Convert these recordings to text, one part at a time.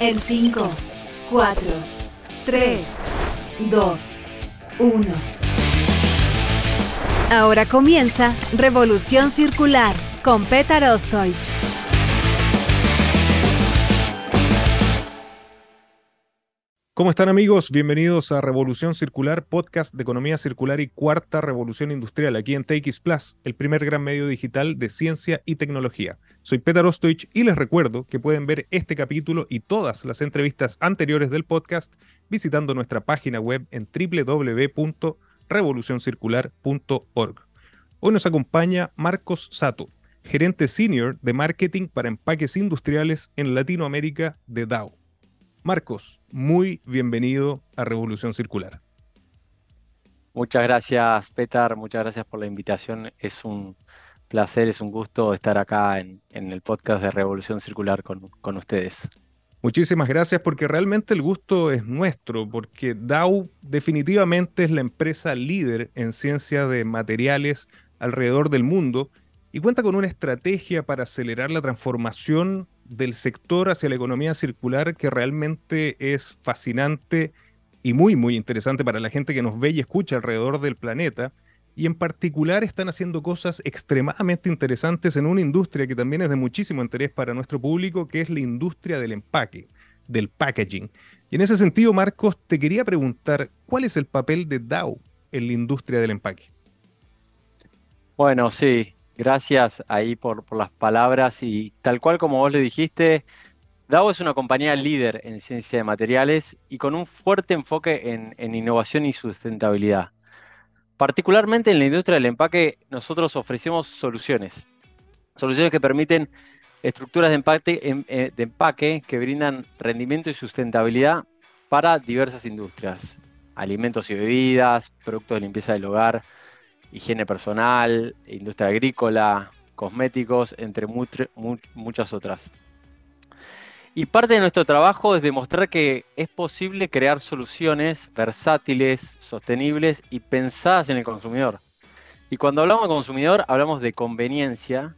En 5, 4, 3, 2, 1. Ahora comienza Revolución Circular con Petar Ostoich. ¿Cómo están amigos? Bienvenidos a Revolución Circular, podcast de economía circular y cuarta revolución industrial aquí en TX Plus, el primer gran medio digital de ciencia y tecnología. Soy Petar Ostoich y les recuerdo que pueden ver este capítulo y todas las entrevistas anteriores del podcast visitando nuestra página web en www.revolucioncircular.org. Hoy nos acompaña Marcos Sato, gerente senior de marketing para empaques industriales en Latinoamérica de Dow. Marcos, muy bienvenido a Revolución Circular. Muchas gracias, Petar. Muchas gracias por la invitación. Es un placer, es un gusto estar acá en, el podcast de Revolución Circular con, con, ustedes. Muchísimas gracias porque realmente el gusto es nuestro, porque Dow definitivamente es la empresa líder en ciencia de materiales alrededor del mundo y cuenta con una estrategia para acelerar la transformación del sector hacia la economía circular que realmente es fascinante y muy, muy interesante para la gente que nos ve y escucha alrededor del planeta. Y en particular están haciendo cosas extremadamente interesantes en una industria que también es de muchísimo interés para nuestro público, que es la industria del empaque, del packaging. Y en ese sentido, Marcos, te quería preguntar, ¿cuál es el papel de Dow en la industria del empaque? Bueno, sí, Gracias ahí por, las palabras y tal cual como vos le dijiste, Dow es una compañía líder en ciencia de materiales y con un fuerte enfoque en, innovación y sustentabilidad. Particularmente en la industria del empaque, nosotros ofrecemos soluciones. Soluciones que permiten estructuras de empaque, eh, de empaque que brindan rendimiento y sustentabilidad para diversas industrias. Alimentos y bebidas, productos de limpieza del hogar, higiene personal, industria agrícola, cosméticos, entre muchas otras. Y parte de nuestro trabajo es demostrar que es posible crear soluciones versátiles, sostenibles y pensadas en el consumidor. Y cuando hablamos de consumidor, hablamos de conveniencia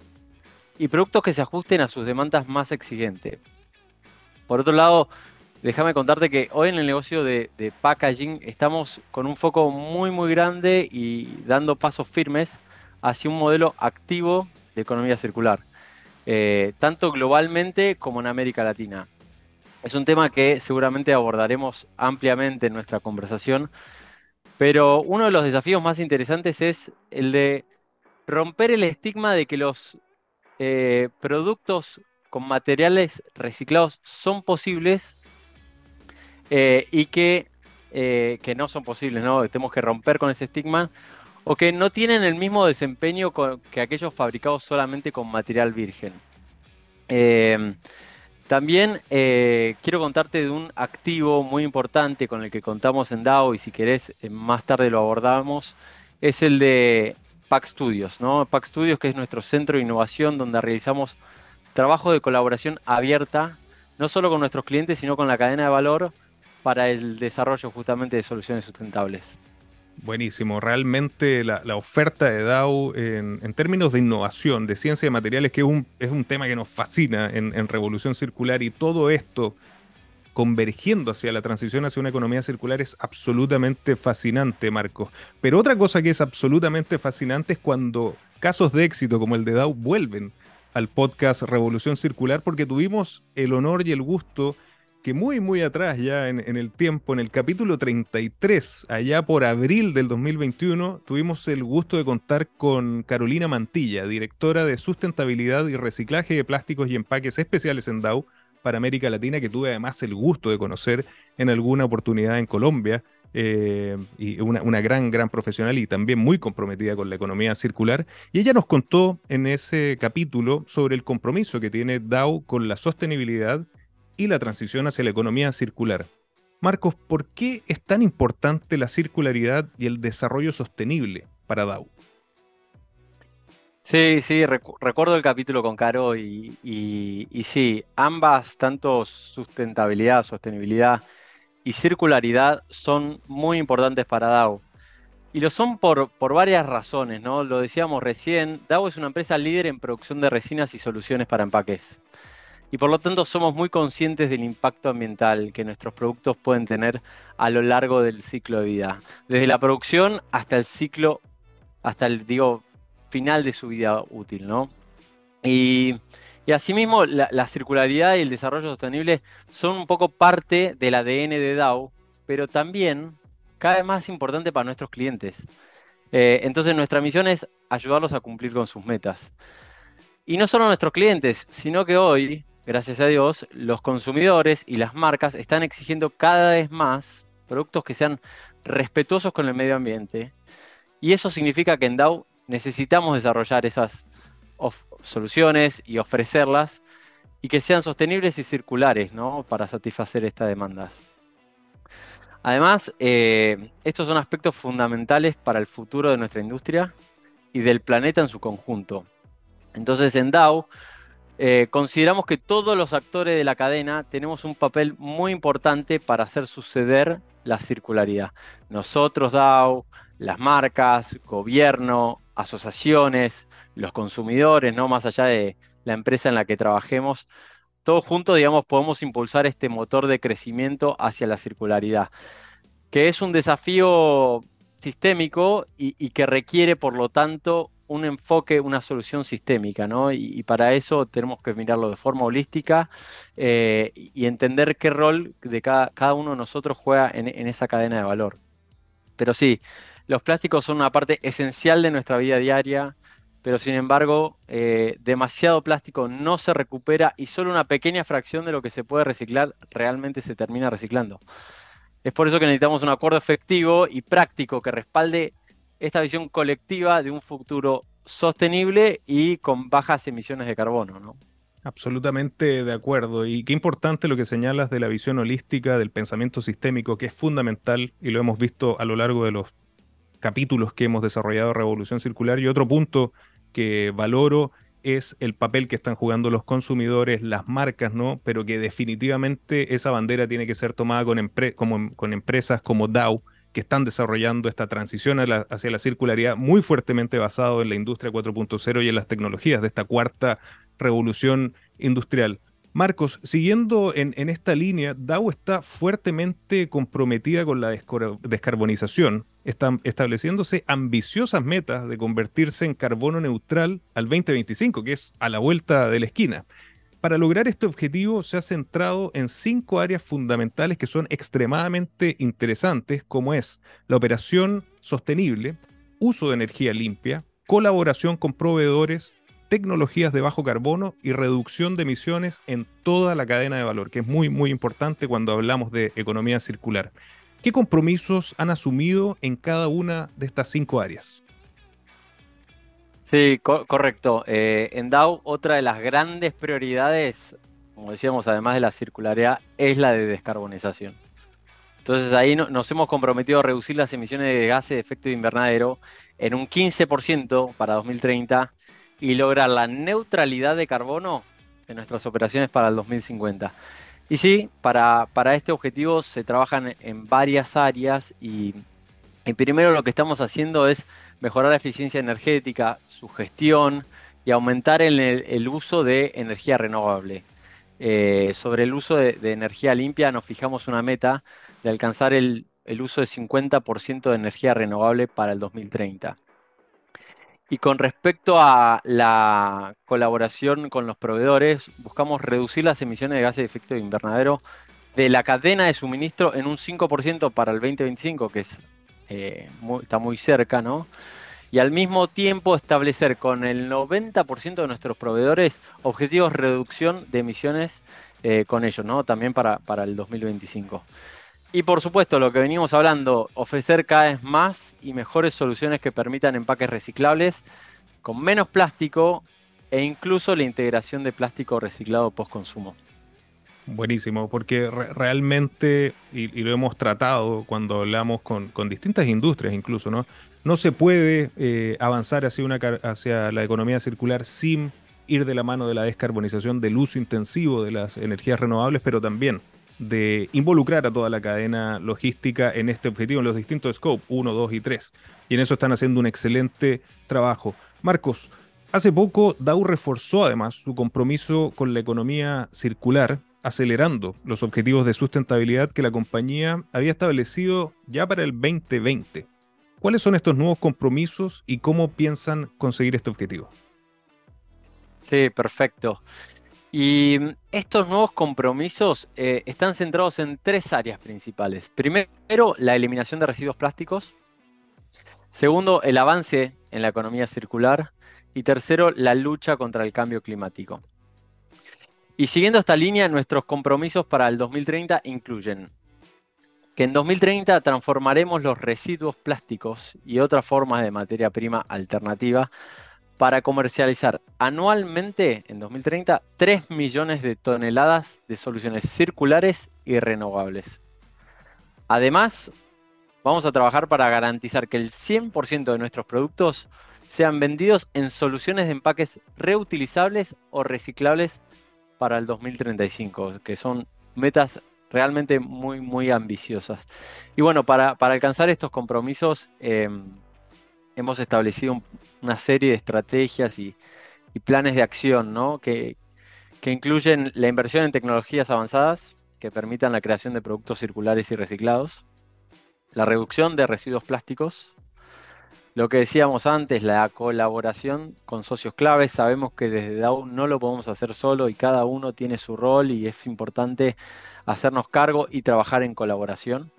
y productos que se ajusten a sus demandas más exigentes. Por otro lado, déjame contarte que hoy en el negocio de, packaging estamos con un foco muy muy grande y dando pasos firmes hacia un modelo activo de economía circular, eh, tanto globalmente como en América Latina. Es un tema que seguramente abordaremos ampliamente en nuestra conversación, pero uno de los desafíos más interesantes es el de romper el estigma de que los eh, productos con materiales reciclados son posibles eh, y eh, que, no son posibles, ¿no? Tenemos que romper con ese estigma o que no tienen el mismo desempeño que aquellos fabricados solamente con material virgen. Eh, también quiero contarte de un activo muy importante con el que contamos en DAO y si querés más tarde lo abordamos, es el de Pack Studios, ¿no? Pack Studios que es nuestro centro de innovación donde realizamos trabajo de colaboración abierta, no solo con nuestros clientes, sino con la cadena de valor para el desarrollo justamente de soluciones sustentables. Buenísimo, realmente la, oferta de DAO en, términos de innovación, de ciencia de materiales, que es un, tema que nos fascina en, en Revolución Circular y todo esto convergiendo hacia la transición hacia una economía circular es absolutamente fascinante, Marcos. Pero otra cosa que es absolutamente fascinante es cuando casos de éxito como el de DAO vuelven al podcast Revolución Circular porque tuvimos el honor y el gusto que muy, muy atrás ya en, el tiempo, en el capítulo 33, allá por abril del 2021, tuvimos el gusto de contar con Carolina Mantilla, directora de sustentabilidad y reciclaje de plásticos y empaques especiales en Dow para América Latina, que tuve además el gusto de conocer en alguna oportunidad en Colombia. Eh, y una, una, gran, gran profesional y también muy comprometida con la economía circular. Y ella nos contó en ese capítulo sobre el compromiso que tiene Dow con la sostenibilidad y la transición hacia la economía circular. Marcos, ¿por qué es tan importante la circularidad y el desarrollo sostenible para Dow? Sí, sí, recuerdo el capítulo con Caro y sí, ambas, tanto sustentabilidad, sostenibilidad, y circularidad son muy importantes para DAO. Y lo son por, por, varias razones, ¿no? Lo decíamos recién, DAO es una empresa líder en producción de resinas y soluciones para empaques. Y por lo tanto somos muy conscientes del impacto ambiental que nuestros productos pueden tener a lo largo del ciclo de vida. Desde la producción hasta el ciclo, hasta el, digo, final de su vida útil, ¿no? Y y asimismo, la, circularidad y el desarrollo sostenible son un poco parte del ADN de DAO, pero también cada vez más importante para nuestros clientes. Eh, entonces, nuestra misión es ayudarlos a cumplir con sus metas. Y no solo nuestros clientes, sino que hoy, gracias a Dios, los consumidores y las marcas están exigiendo cada vez más productos que sean respetuosos con el medio ambiente. Y eso significa que en DAO necesitamos desarrollar esas soluciones y ofrecerlas y que sean sostenibles y circulares ¿no? para satisfacer estas demandas. Además, eh, estos son aspectos fundamentales para el futuro de nuestra industria y del planeta en su conjunto. Entonces, en DAO, eh, consideramos que todos los actores de la cadena tenemos un papel muy importante para hacer suceder la circularidad. Nosotros, DAO, las marcas, gobierno, asociaciones, los consumidores, ¿no? Más allá de la empresa en la que trabajemos, todos juntos, digamos, podemos impulsar este motor de crecimiento hacia la circularidad, que es un desafío sistémico y, que requiere, por lo tanto, un enfoque, una solución sistémica, ¿no? Y, para eso tenemos que mirarlo de forma holística eh, y entender qué rol de cada, cada, uno de nosotros juega en, en esa cadena de valor. Pero sí, los plásticos son una parte esencial de nuestra vida diaria, pero sin embargo, eh, demasiado plástico no se recupera y solo una pequeña fracción de lo que se puede reciclar realmente se termina reciclando. Es por eso que necesitamos un acuerdo efectivo y práctico que respalde esta visión colectiva de un futuro sostenible y con bajas emisiones de carbono. ¿no? Absolutamente de acuerdo. Y qué importante lo que señalas de la visión holística, del pensamiento sistémico, que es fundamental y lo hemos visto a lo largo de los capítulos que hemos desarrollado Revolución Circular. Y otro punto que valoro es el papel que están jugando los consumidores, las marcas, ¿no? Pero que definitivamente esa bandera tiene que ser tomada con, como, con empresas como Dow, que están desarrollando esta transición hacia la circularidad muy fuertemente basado en la industria 4.0 y en las tecnologías de esta cuarta revolución industrial. Marcos, siguiendo en, esta línea, Dow está fuertemente comprometida con la descarbonización, están estableciéndose ambiciosas metas de convertirse en carbono neutral al 2025, que es a la vuelta de la esquina. Para lograr este objetivo se ha centrado en cinco áreas fundamentales que son extremadamente interesantes, como es la operación sostenible, uso de energía limpia, colaboración con proveedores, tecnologías de bajo carbono y reducción de emisiones en toda la cadena de valor, que es muy, muy importante cuando hablamos de economía circular. ¿Qué compromisos han asumido en cada una de estas cinco áreas? Sí, correcto. Eh, en DAO, otra de las grandes prioridades, como decíamos, además de la circularidad, es la de descarbonización. Entonces ahí nos hemos comprometido a reducir las emisiones de gases de efecto invernadero en un 15% para 2030 y lograr la neutralidad de carbono en nuestras operaciones para el 2050. Y sí, para, este objetivo se trabajan en varias áreas y, primero lo que estamos haciendo es mejorar la eficiencia energética, su gestión y aumentar el, uso de energía renovable. Eh, sobre el uso de, energía limpia nos fijamos una meta de alcanzar el, uso de 50% de energía renovable para el 2030. Y con respecto a la colaboración con los proveedores, buscamos reducir las emisiones de gases de efecto invernadero de la cadena de suministro en un 5% para el 2025, que es, eh, está muy cerca, ¿no? Y al mismo tiempo establecer con el 90% de nuestros proveedores objetivos de reducción de emisiones eh, con ellos, ¿no? También para, para el 2025. Y por supuesto, lo que venimos hablando, ofrecer cada vez más y mejores soluciones que permitan empaques reciclables con menos plástico e incluso la integración de plástico reciclado post consumo. Buenísimo, porque realmente, y, lo hemos tratado cuando hablamos con, distintas industrias incluso, ¿no? No se puede eh, avanzar hacia, una, hacia la economía circular sin ir de la mano de la descarbonización del uso intensivo de las energías renovables, pero también de involucrar a toda la cadena logística en este objetivo, en los distintos scopes, 1, 2 y 3. Y en eso están haciendo un excelente trabajo. Marcos, hace poco Dow reforzó además su compromiso con la economía circular, acelerando los objetivos de sustentabilidad que la compañía había establecido ya para el 2020. ¿Cuáles son estos nuevos compromisos y cómo piensan conseguir este objetivo? Sí, perfecto. Y estos nuevos compromisos eh, están centrados en tres áreas principales. Primero, la eliminación de residuos plásticos. Segundo, el avance en la economía circular. Y tercero, la lucha contra el cambio climático. Y siguiendo esta línea, nuestros compromisos para el 2030 incluyen que en 2030 transformaremos los residuos plásticos y otras formas de materia prima alternativa para comercializar anualmente en 2030 3 millones de toneladas de soluciones circulares y renovables. Además, vamos a trabajar para garantizar que el 100% de nuestros productos sean vendidos en soluciones de empaques reutilizables o reciclables para el 2035, que son metas realmente muy, muy ambiciosas. Y bueno, para, alcanzar estos compromisos, em, hemos establecido una serie de estrategias y, planes de acción ¿no? que, incluyen la inversión en tecnologías avanzadas que permitan la creación de productos circulares y reciclados, la reducción de residuos plásticos, lo que decíamos antes, la colaboración con socios claves. Sabemos que desde DAO no lo podemos hacer solo y cada uno tiene su rol y es importante hacernos cargo y trabajar en colaboración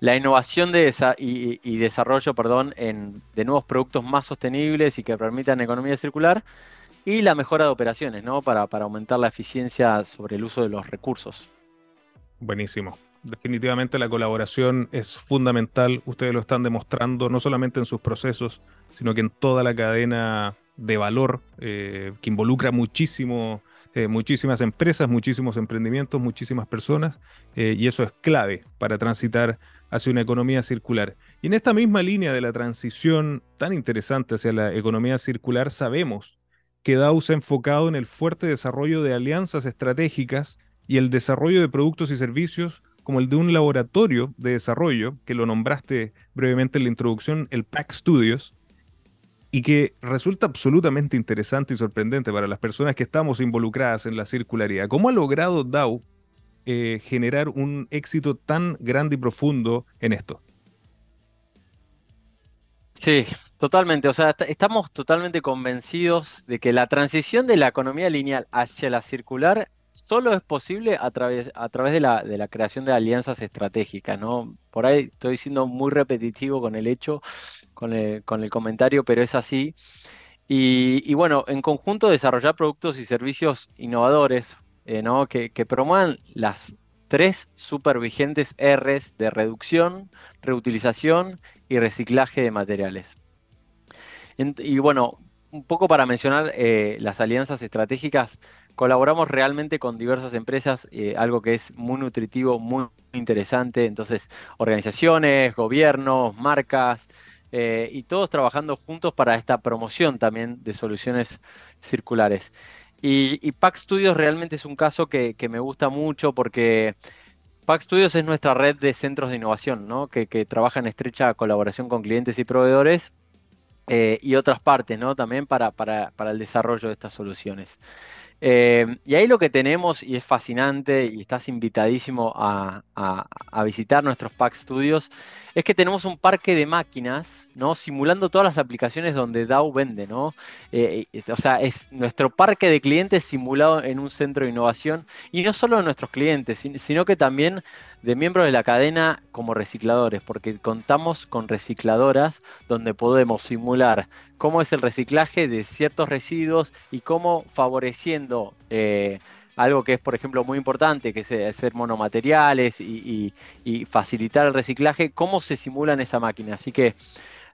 la innovación de y, desarrollo perdón, en, de nuevos productos más sostenibles y que permitan economía circular y la mejora de operaciones ¿no? para aumentar la eficiencia sobre el uso de los recursos. Buenísimo. Definitivamente la colaboración es fundamental. Ustedes lo están demostrando no solamente en sus procesos, sino que en toda la cadena de valor eh, que involucra muchísimo, eh, muchísimas empresas, muchísimos emprendimientos, muchísimas personas. Eh, y eso es clave para transitar hacia una economía circular. Y en esta misma línea de la transición tan interesante hacia la economía circular, sabemos que Dow se ha enfocado en el fuerte desarrollo de alianzas estratégicas y el desarrollo de productos y servicios como el de un laboratorio de desarrollo, que lo nombraste brevemente en la introducción, el PAC Studios, y que resulta absolutamente interesante y sorprendente para las personas que estamos involucradas en la circularidad. ¿Cómo ha logrado Dow eh, generar un éxito tan grande y profundo en esto. Sí, totalmente. O sea, estamos totalmente convencidos de que la transición de la economía lineal hacia la circular solo es posible a través, a través de, la, de la creación de alianzas estratégicas, ¿no? Por ahí estoy siendo muy repetitivo con el hecho, con el, con el comentario, pero es así. Y, y, bueno, en conjunto desarrollar productos y servicios innovadores, eh, que, promuevan las tres super vigentes Rs de reducción, reutilización y reciclaje de materiales. y bueno, un poco para mencionar eh, las alianzas estratégicas, colaboramos realmente con diversas empresas, eh, algo que es muy nutritivo, muy interesante. Entonces, organizaciones, gobiernos, marcas, y todos trabajando juntos para esta promoción también de soluciones circulares. Y, Pack Studios realmente es un caso que, me gusta mucho porque Pack Studios es nuestra red de centros de innovación, ¿no? que, trabaja en estrecha colaboración con clientes y proveedores eh, y otras partes ¿no? también para, el desarrollo de estas soluciones. Eh, y ahí lo que tenemos, y es fascinante, y estás invitadísimo a, visitar nuestros Pack Studios, es que tenemos un parque de máquinas, ¿no? Simulando todas las aplicaciones donde DAO vende, ¿no? Eh, o sea, es nuestro parque de clientes simulado en un centro de innovación, y no solo de nuestros clientes, sino que también de miembros de la cadena como recicladores, porque contamos con recicladoras donde podemos simular cómo es el reciclaje de ciertos residuos y cómo favoreciendo eh, algo que es, por ejemplo, muy importante, que es hacer monomateriales y, facilitar el reciclaje, cómo se simula en esa máquina. Así que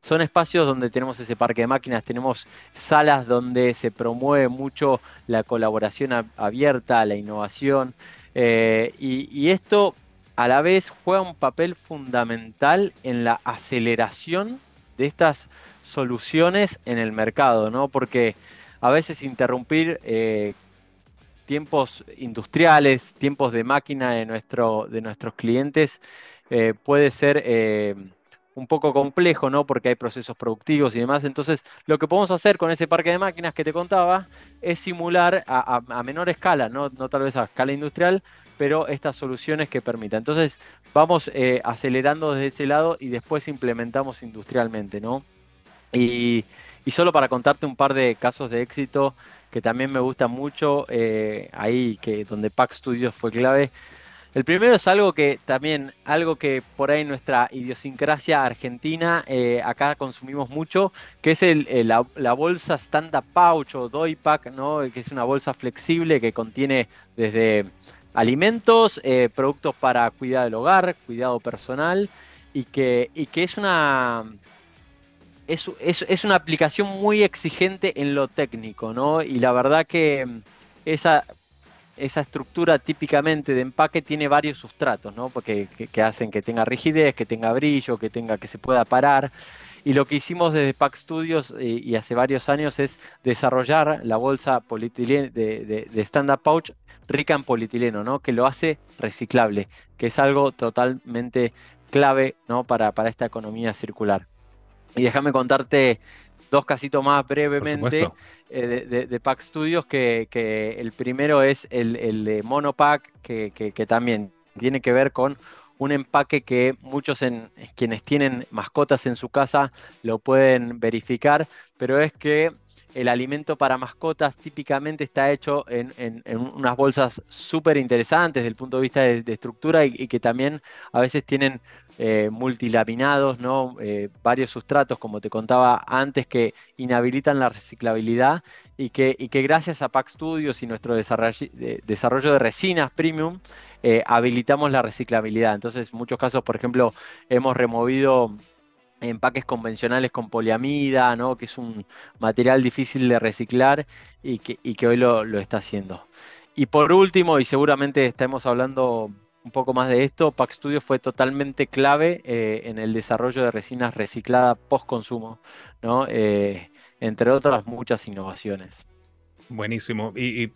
son espacios donde tenemos ese parque de máquinas, tenemos salas donde se promueve mucho la colaboración abierta, la innovación, eh, y esto a la vez juega un papel fundamental en la aceleración de estas soluciones en el mercado, ¿no? Porque a veces interrumpir eh, tiempos industriales, tiempos de máquina de, de nuestros clientes eh, puede ser eh, un poco complejo, ¿no? Porque hay procesos productivos y demás. Entonces, lo que podemos hacer con ese parque de máquinas que te contaba es simular a, menor escala, ¿no? no tal vez a escala industrial, pero estas soluciones que permitan. Entonces, vamos eh, acelerando desde ese lado y después implementamos industrialmente, ¿no? Y, solo para contarte un par de casos de éxito que también me gustan mucho, eh, ahí que donde Pack Studios fue clave. El primero es algo que también, algo que por ahí nuestra idiosincrasia argentina, eh, acá consumimos mucho, que es la, la, bolsa stand-up pouch o doypack, ¿no? que es una bolsa flexible que contiene desde alimentos, eh, productos para cuidado del hogar, cuidado personal, y que, y que es una. Es, es, una aplicación muy exigente en lo técnico, ¿no? Y la verdad que mm, esa, esa estructura típicamente de empaque tiene varios sustratos, ¿no? Porque que, hacen que tenga rigidez, que tenga brillo, que tenga que se pueda parar. Y lo que hicimos desde Pack Studios y, y hace varios años es desarrollar la bolsa polietileno de, de, pouch rica en polietileno, ¿no? Que lo hace reciclable, que es algo totalmente clave, ¿no? Para, para esta economía circular. Y déjame contarte dos casitos más brevemente eh, de, Pack Studios, que, el primero es el, de Monopack, que, que, también tiene que ver con un empaque que muchos en, quienes tienen mascotas en su casa lo pueden verificar, pero es que el alimento para mascotas típicamente está hecho en, unas bolsas súper interesantes desde el punto de vista de, estructura y, que también a veces tienen eh, multilaminados, ¿no? Eh, varios sustratos, como te contaba antes, que inhabilitan la reciclabilidad y que, gracias a Pack Studios y nuestro desarrollo de, resinas premium, eh, habilitamos la reciclabilidad. Entonces, en muchos casos, por ejemplo, hemos removido empaques convencionales con poliamida, ¿no? que es un material difícil de reciclar y que, hoy lo, está haciendo. Y por último, y seguramente estamos hablando un poco más de esto, Pack Studio fue totalmente clave eh, en el desarrollo de resinas recicladas post consumo, ¿no? Eh, entre otras muchas innovaciones. Buenísimo. Y,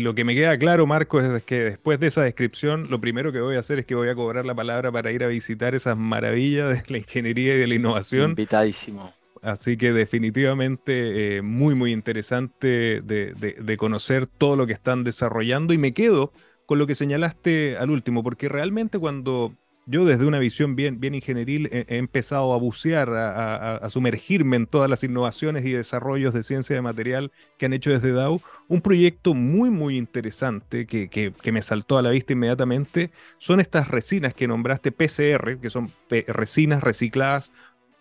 lo que me queda claro, Marco, es que después de esa descripción, lo primero que voy a hacer es que voy a cobrar la palabra para ir a visitar esas maravillas de la ingeniería y de la innovación. Invitadísimo. Así que definitivamente eh, muy, muy interesante de conocer todo lo que están desarrollando. Y me quedo con lo que señalaste al último, porque realmente cuando yo desde una visión bien, bien ingenieril he, empezado a bucear, a, sumergirme en todas las innovaciones y desarrollos de ciencia de material que han hecho desde DAO. Un proyecto muy, muy interesante que, que, me saltó a la vista inmediatamente son estas resinas que nombraste PCR, que son resinas recicladas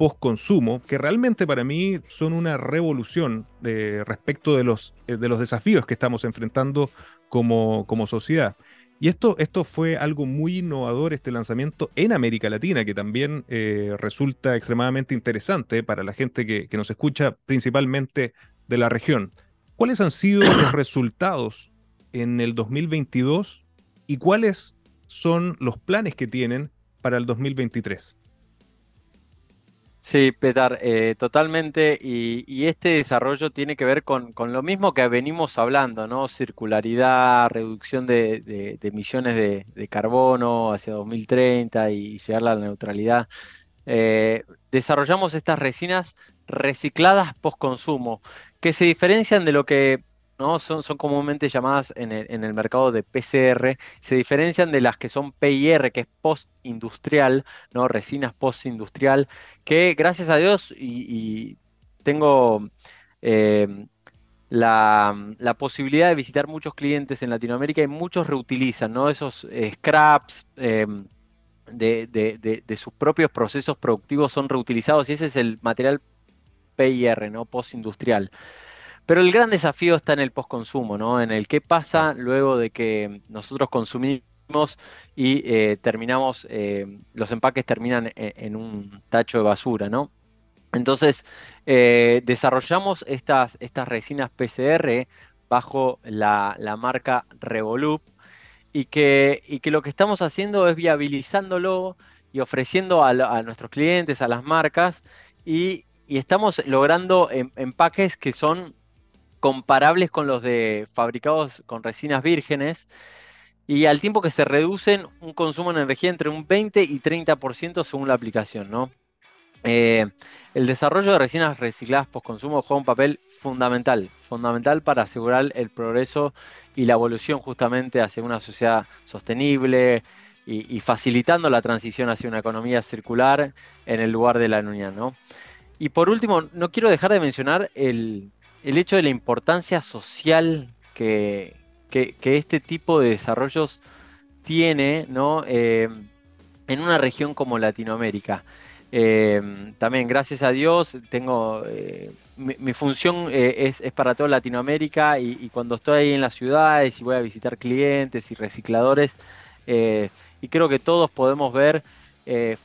post consumo, que realmente para mí son una revolución eh, respecto de los, eh, de los desafíos que estamos enfrentando como, como sociedad. Y esto, esto fue algo muy innovador, este lanzamiento en América Latina, que también eh, resulta extremadamente interesante para la gente que, nos escucha principalmente de la región. ¿Cuáles han sido los resultados en el 2022 y cuáles son los planes que tienen para el 2023? Sí, Petar, eh, totalmente. Y, este desarrollo tiene que ver con, lo mismo que venimos hablando, ¿no? Circularidad, reducción de, emisiones de, carbono hacia 2030 y llegar a la neutralidad. Eh, desarrollamos estas resinas recicladas post-consumo, que se diferencian de lo que ¿no? Son, comúnmente llamadas en el, mercado de PCR, se diferencian de las que son PIR, que es post-industrial, ¿no? Resinas post-industrial, que gracias a Dios y, tengo eh, la, posibilidad de visitar muchos clientes en Latinoamérica y muchos reutilizan, ¿no? Esos eh, scraps. Eh, de, de, sus propios procesos productivos son reutilizados y ese es el material PIR, ¿no? Postindustrial. Pero el gran desafío está en el postconsumo, ¿no? En el qué pasa luego de que nosotros consumimos y eh, terminamos, eh, los empaques terminan e, en, un tacho de basura, ¿no? Entonces, eh, desarrollamos estas, estas resinas PCR bajo la, marca Revolup y que, y que, lo que estamos haciendo es viabilizándolo y ofreciendo a, nuestros clientes, a las marcas, y, estamos logrando em, empaques que son comparables con los de fabricados con resinas vírgenes y al tiempo que se reducen un consumo de energía entre un 20 y 30% según la aplicación. ¿no? Eh, el desarrollo de resinas recicladas post consumo juega un papel fundamental, fundamental para asegurar el progreso y la evolución justamente hacia una sociedad sostenible y, facilitando la transición hacia una economía circular en el lugar de la unión. ¿no? Y por último, no quiero dejar de mencionar el, el hecho de la importancia social que, este tipo de desarrollos tiene ¿no? Eh, en una región como Latinoamérica. Eh, también, gracias a Dios, tengo eh, mi, función es, para toda Latinoamérica y, cuando estoy ahí en las ciudades y voy a visitar clientes y recicladores, y creo que todos podemos ver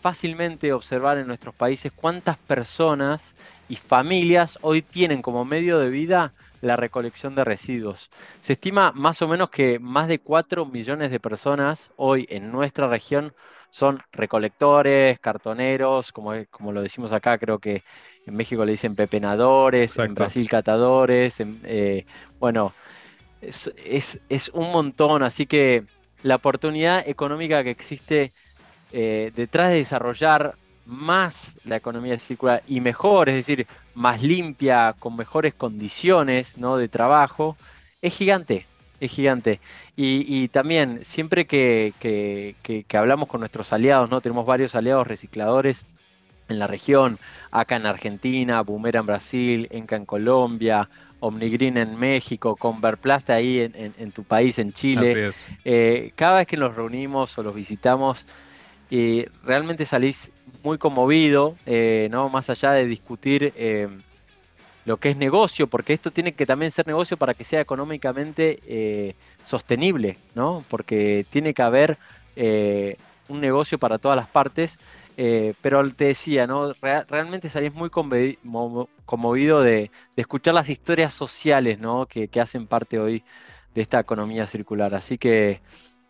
fácilmente observar en nuestros países cuántas personas y familias hoy tienen como medio de vida la recolección de residuos. Se estima más o menos que más de 4 millones de personas hoy en nuestra región son recolectores, cartoneros, como, como lo decimos acá, creo que en México le dicen pepenadores, en Brasil catadores, eh, bueno, es, es, un montón, así que la oportunidad económica que existe eh, detrás de desarrollar más la economía circular y mejor, es decir, más limpia, con mejores condiciones ¿no? de trabajo, es gigante, es gigante. Y, también, siempre que, hablamos con nuestros aliados, ¿no? tenemos varios aliados recicladores en la región, acá en Argentina, Bumera en Brasil, Enca en Colombia, Omnigreen en México, Converplast ahí en, tu país, en Chile. Eh, cada vez que nos reunimos o los visitamos, y realmente salís muy conmovido, eh, ¿no? Más allá de discutir eh, lo que es negocio, porque esto tiene que también ser negocio para que sea económicamente eh, sostenible, ¿no? Porque tiene que haber un negocio para todas las partes. pero te decía, ¿no? realmente salís muy conmovido de, escuchar las historias sociales, ¿no? Que hacen parte hoy de esta economía circular. Así que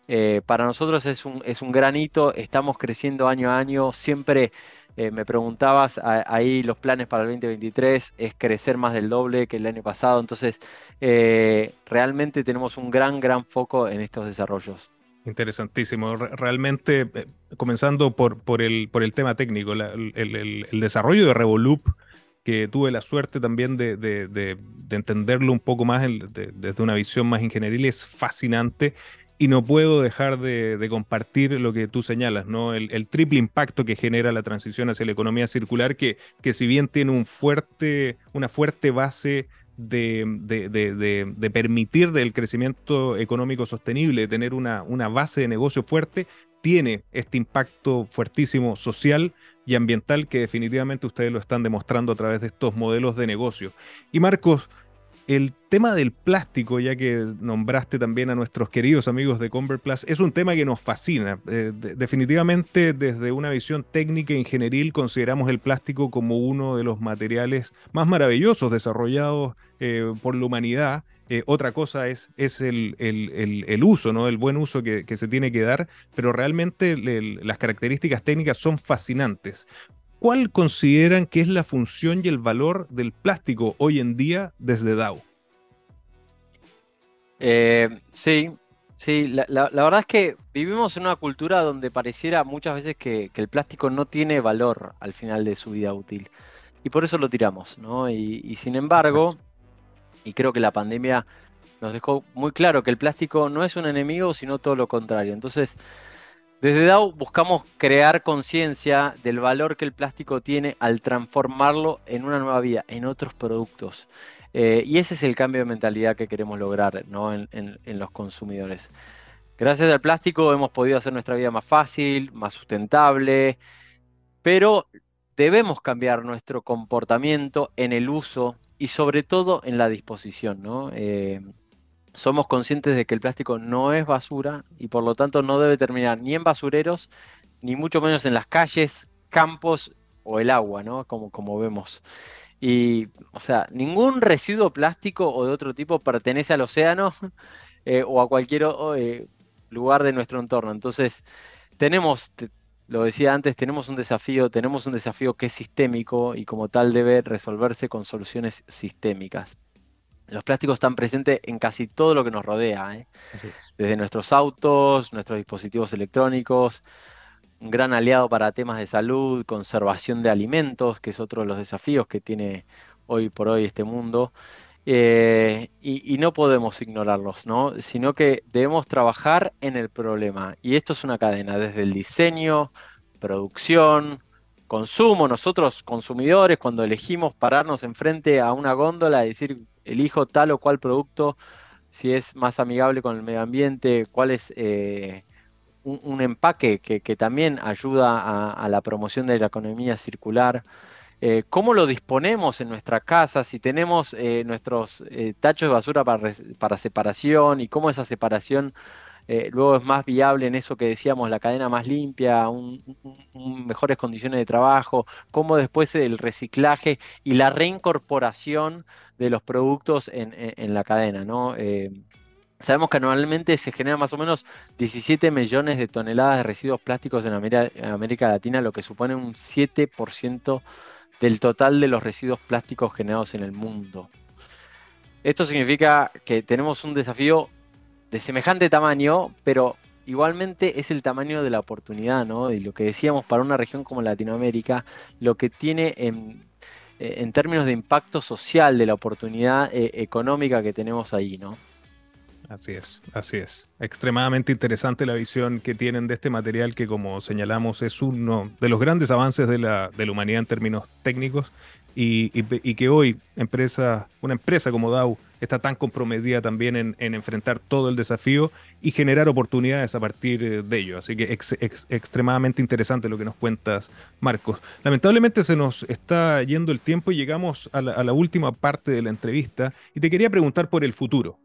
eh, para nosotros es un, es un gran hito, estamos creciendo año a año, siempre eh, me preguntabas, ahí los planes para el 2023 es crecer más del doble que el año pasado, entonces eh, realmente tenemos un gran, gran foco en estos desarrollos. Interesantísimo. Realmente, comenzando por, por, el, por el tema técnico, el, desarrollo de Revolup, que tuve la suerte también de, de, entenderlo un poco más desde una visión más ingenieril, es fascinante y no puedo dejar de, compartir lo que tú señalas, ¿no? El, triple impacto que genera la transición hacia la economía circular, que, que si bien tiene un fuerte, una fuerte base de, de, permitir el crecimiento económico sostenible, tener una, una base de negocio fuerte, tiene este impacto fuertísimo social y ambiental que definitivamente ustedes lo están demostrando a través de estos modelos de negocio. Y Marcos, el tema del plástico, ya que nombraste también a nuestros queridos amigos de Converplus, es un tema que nos fascina. Eh, definitivamente, desde una visión técnica e ingenieril, consideramos el plástico como uno de los materiales más maravillosos desarrollados eh, por la humanidad. Eh, otra cosa es, es el, uso, ¿no? el buen uso que, se tiene que dar, pero realmente las características técnicas son fascinantes. ¿Cuál consideran que es la función y el valor del plástico hoy en día desde DAO? Eh, sí, sí, la, verdad es que vivimos en una cultura donde pareciera muchas veces que, el plástico no tiene valor al final de su vida útil. Y por eso lo tiramos, ¿no? Y, sin embargo, y creo que la pandemia nos dejó muy claro que el plástico no es un enemigo, sino todo lo contrario. Entonces, desde DAO buscamos crear conciencia del valor que el plástico tiene al transformarlo en una nueva vida, en otros productos. Eh, y ese es el cambio de mentalidad que queremos lograr en, los consumidores. Gracias al plástico hemos podido hacer nuestra vida más fácil, más sustentable, pero debemos cambiar nuestro comportamiento en el uso y sobre todo en la disposición. Eh, somos conscientes de que el plástico no es basura y por lo tanto no debe terminar ni en basureros, ni mucho menos en las calles, campos o el agua, ¿no? Como, como vemos. Y, o sea, ningún residuo plástico o de otro tipo pertenece al océano eh, o a cualquier eh, lugar de nuestro entorno. Entonces, tenemos, lo decía antes, tenemos un desafío, tenemos un desafío que es sistémico y como tal debe resolverse con soluciones sistémicas. Los plásticos están presentes en casi todo lo que nos rodea, ¿eh? desde nuestros autos, nuestros dispositivos electrónicos, un gran aliado para temas de salud, conservación de alimentos, que es otro de los desafíos que tiene hoy por hoy este mundo. Eh, y, no podemos ignorarlos, ¿no? Sino que debemos trabajar en el problema. Y esto es una cadena, desde el diseño, producción, consumo. Nosotros, consumidores, cuando elegimos pararnos enfrente a una góndola y decir, elijo tal o cual producto, si es más amigable con el medio ambiente, cuál es eh, un, empaque que, también ayuda a, la promoción de la economía circular. Eh, ¿Cómo lo disponemos en nuestra casa? Si tenemos eh, nuestros tachos de basura para, para separación y cómo esa separación eh, luego es más viable en eso que decíamos, la cadena más limpia, mejores condiciones de trabajo, cómo después el reciclaje y la reincorporación de los productos en, la cadena. Eh, sabemos que anualmente se generan más o menos 17 millones de toneladas de residuos plásticos en América, Latina, lo que supone un 7% del total de los residuos plásticos generados en el mundo. Esto significa que tenemos un desafío de semejante tamaño, pero igualmente es el tamaño de la oportunidad, ¿no? Y lo que decíamos para una región como Latinoamérica, lo que tiene en, eh, términos de impacto social de la oportunidad eh, económica que tenemos ahí, ¿no? Así es, así es. Extremadamente interesante la visión que tienen de este material que, como señalamos, es uno de los grandes avances de la, de la humanidad en términos técnicos y, que hoy empresa, una empresa como Dow está tan comprometida también en, enfrentar todo el desafío y generar oportunidades a partir eh, de ello. Así que es extremadamente interesante lo que nos cuentas, Marcos. Lamentablemente se nos está yendo el tiempo y llegamos a la, última parte de la entrevista y te quería preguntar por el futuro.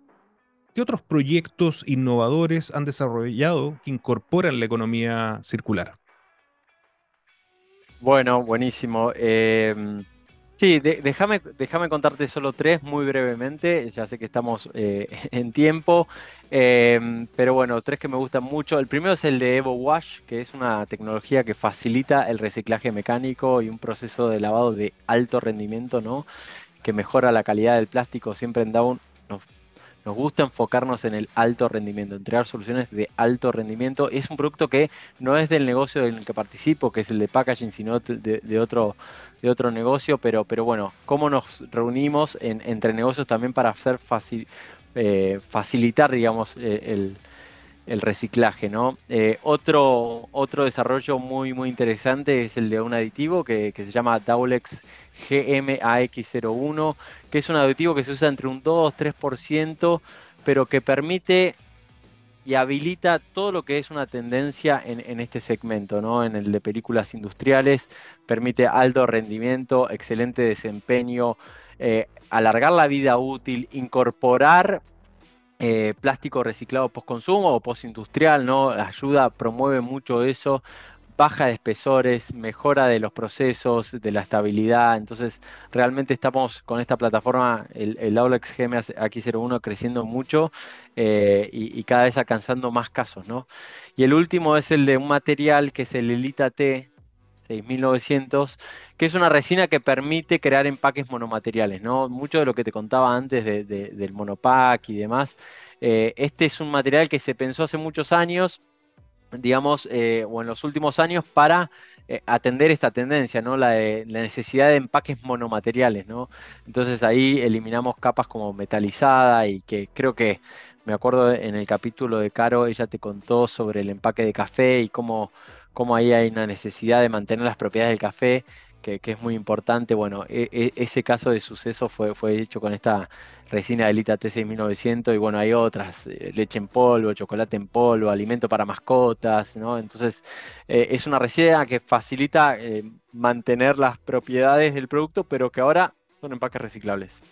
¿Qué otros proyectos innovadores han desarrollado que incorporan la economía circular? Bueno, buenísimo. Eh, Sí, déjame, déjame contarte solo tres muy brevemente, ya sé que estamos eh, en tiempo, em, pero bueno, tres que me gustan mucho. El primero es el de Evo Wash, que es una tecnología que facilita el reciclaje mecánico y un proceso de lavado de alto rendimiento, ¿no? Que mejora la calidad del plástico. Siempre en Down nos gusta enfocarnos en el alto rendimiento, entregar soluciones de alto rendimiento. Es un producto que no es del negocio en el que participo, que es el de packaging, sino de, otro, de otro negocio, pero, pero bueno, cómo nos reunimos entre negocios también para hacer eh, facilitar, digamos, eh, el el reciclaje, ¿no? Eh, otro, otro desarrollo muy, muy interesante es el de un aditivo que, se llama Daulex GMAX01, que es un aditivo que se usa entre un 2-3%, pero que permite y habilita todo lo que es una tendencia en, este segmento, ¿no? En el de películas industriales, permite alto rendimiento, excelente desempeño, eh, alargar la vida útil, incorporar eh, plástico reciclado post consumo o post industrial, ¿no? Ayuda, promueve mucho eso, baja de espesores, mejora de los procesos, de la estabilidad. Entonces, realmente estamos con esta plataforma, el, el Aulex GM X01 creciendo mucho eh, y, cada vez alcanzando más casos, ¿no? Y el último es el de un material que es el Elita T, 6900, que es una resina que permite crear empaques monomateriales, ¿no? Mucho de lo que te contaba antes del monopack y demás. Eh, este es un material que se pensó hace muchos años, digamos, eh, o en los últimos años, para eh, atender esta tendencia, ¿no? La, de, la necesidad de empaques monomateriales, ¿no? Entonces ahí eliminamos capas como metalizada y que creo que me acuerdo en el capítulo de Caro, ella te contó sobre el empaque de café y cómo, cómo ahí hay una necesidad de mantener las propiedades del café que, es muy importante. Bueno, e, e, ese caso de suceso fue, fue hecho con esta resina de Lita T6900 y bueno, hay otras, eh, leche en polvo, chocolate en polvo, alimento para mascotas, ¿no? Entonces, eh, es una resina que facilita eh, mantener las propiedades del producto, pero que ahora son empaques reciclables.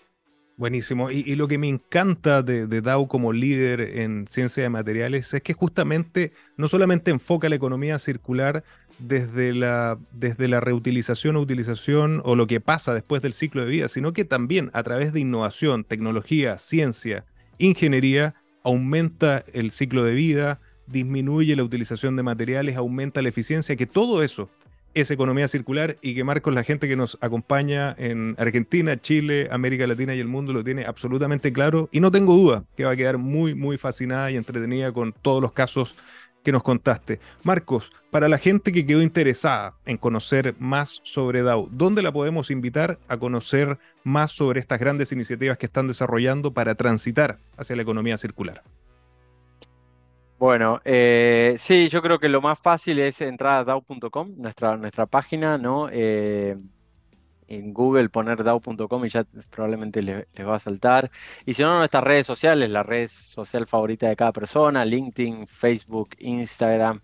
Buenísimo. Y, lo que me encanta de, de, Dow como líder en ciencia de materiales es que justamente no solamente enfoca la economía circular desde la, desde la reutilización o utilización o lo que pasa después del ciclo de vida, sino que también a través de innovación, tecnología, ciencia, ingeniería, aumenta el ciclo de vida, disminuye la utilización de materiales, aumenta la eficiencia, que todo eso es economía circular y que Marcos, la gente que nos acompaña en Argentina, Chile, América Latina y el mundo lo tiene absolutamente claro y no tengo duda que va a quedar muy, muy fascinada y entretenida con todos los casos que nos contaste. Marcos, para la gente que quedó interesada en conocer más sobre DAO, ¿dónde la podemos invitar a conocer más sobre estas grandes iniciativas que están desarrollando para transitar hacia la economía circular? Bueno, eh, sí, yo creo que lo más fácil es entrar a DAO.com, nuestra, nuestra página, ¿no? Eh, en Google poner DAO.com y ya probablemente les, va a saltar. Y si no, nuestras redes sociales, la red social favorita de cada persona, LinkedIn, Facebook, Instagram.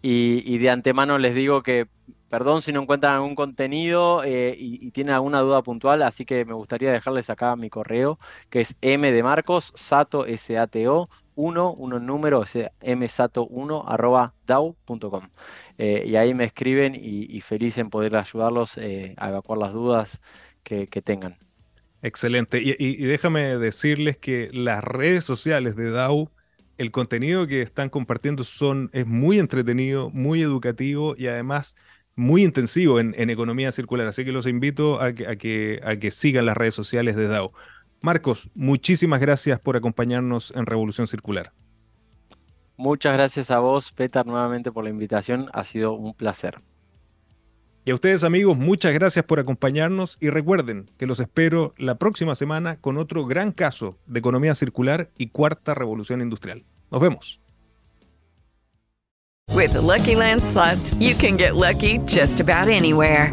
Y, de antemano les digo que, perdón si no encuentran algún contenido eh, y, y, tienen alguna duda puntual, así que me gustaría dejarles acá mi correo, que es m de Marcos, sato, S-A-T-O, 1, uno número, o sea, msato1 arroba dau.com. Eh, y ahí me escriben y, feliz en poder ayudarlos eh, a evacuar las dudas que, tengan. Excelente. Y, déjame decirles que las redes sociales de DAO, el contenido que están compartiendo son, es muy entretenido, muy educativo y además muy intensivo en, economía circular. Así que los invito a que, a que, a que sigan las redes sociales de DAO. Marcos, muchísimas gracias por acompañarnos en Revolución Circular. Muchas gracias a vos, Petar, nuevamente por la invitación. Ha sido un placer. Y a ustedes amigos, muchas gracias por acompañarnos y recuerden que los espero la próxima semana con otro gran caso de economía circular y cuarta revolución industrial. Nos vemos. With Lucky Land you can get lucky just about anywhere.